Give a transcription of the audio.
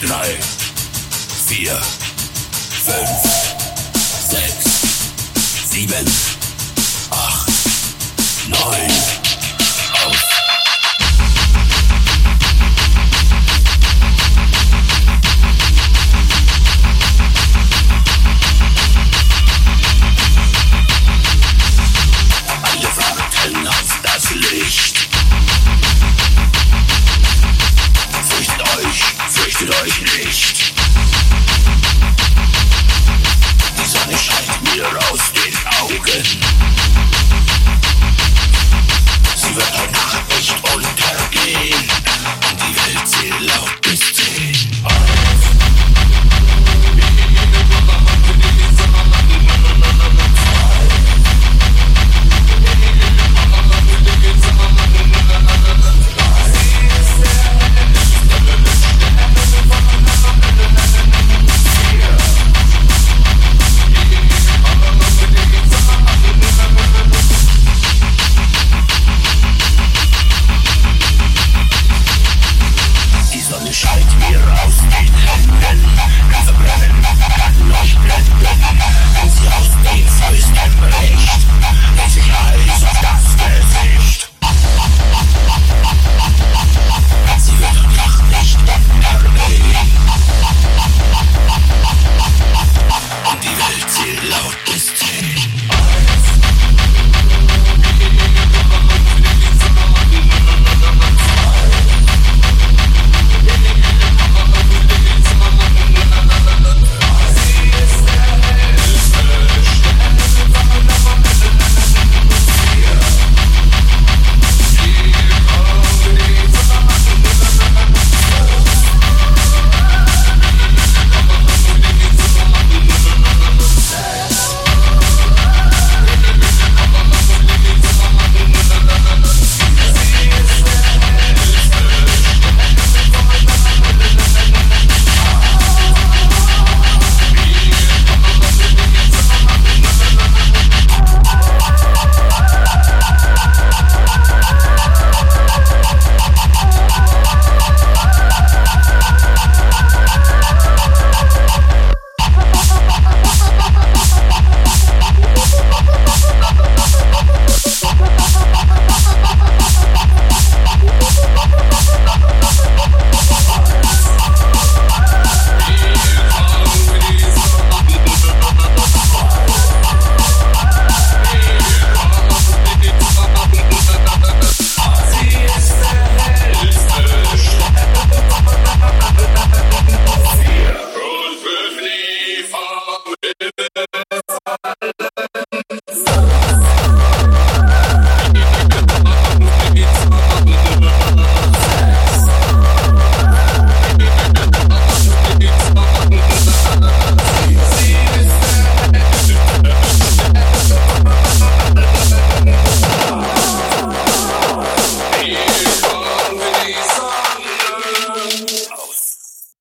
drei, vier, fünf, sechs, sieben. Licht. Die Sonne scheint mir aus den Augen.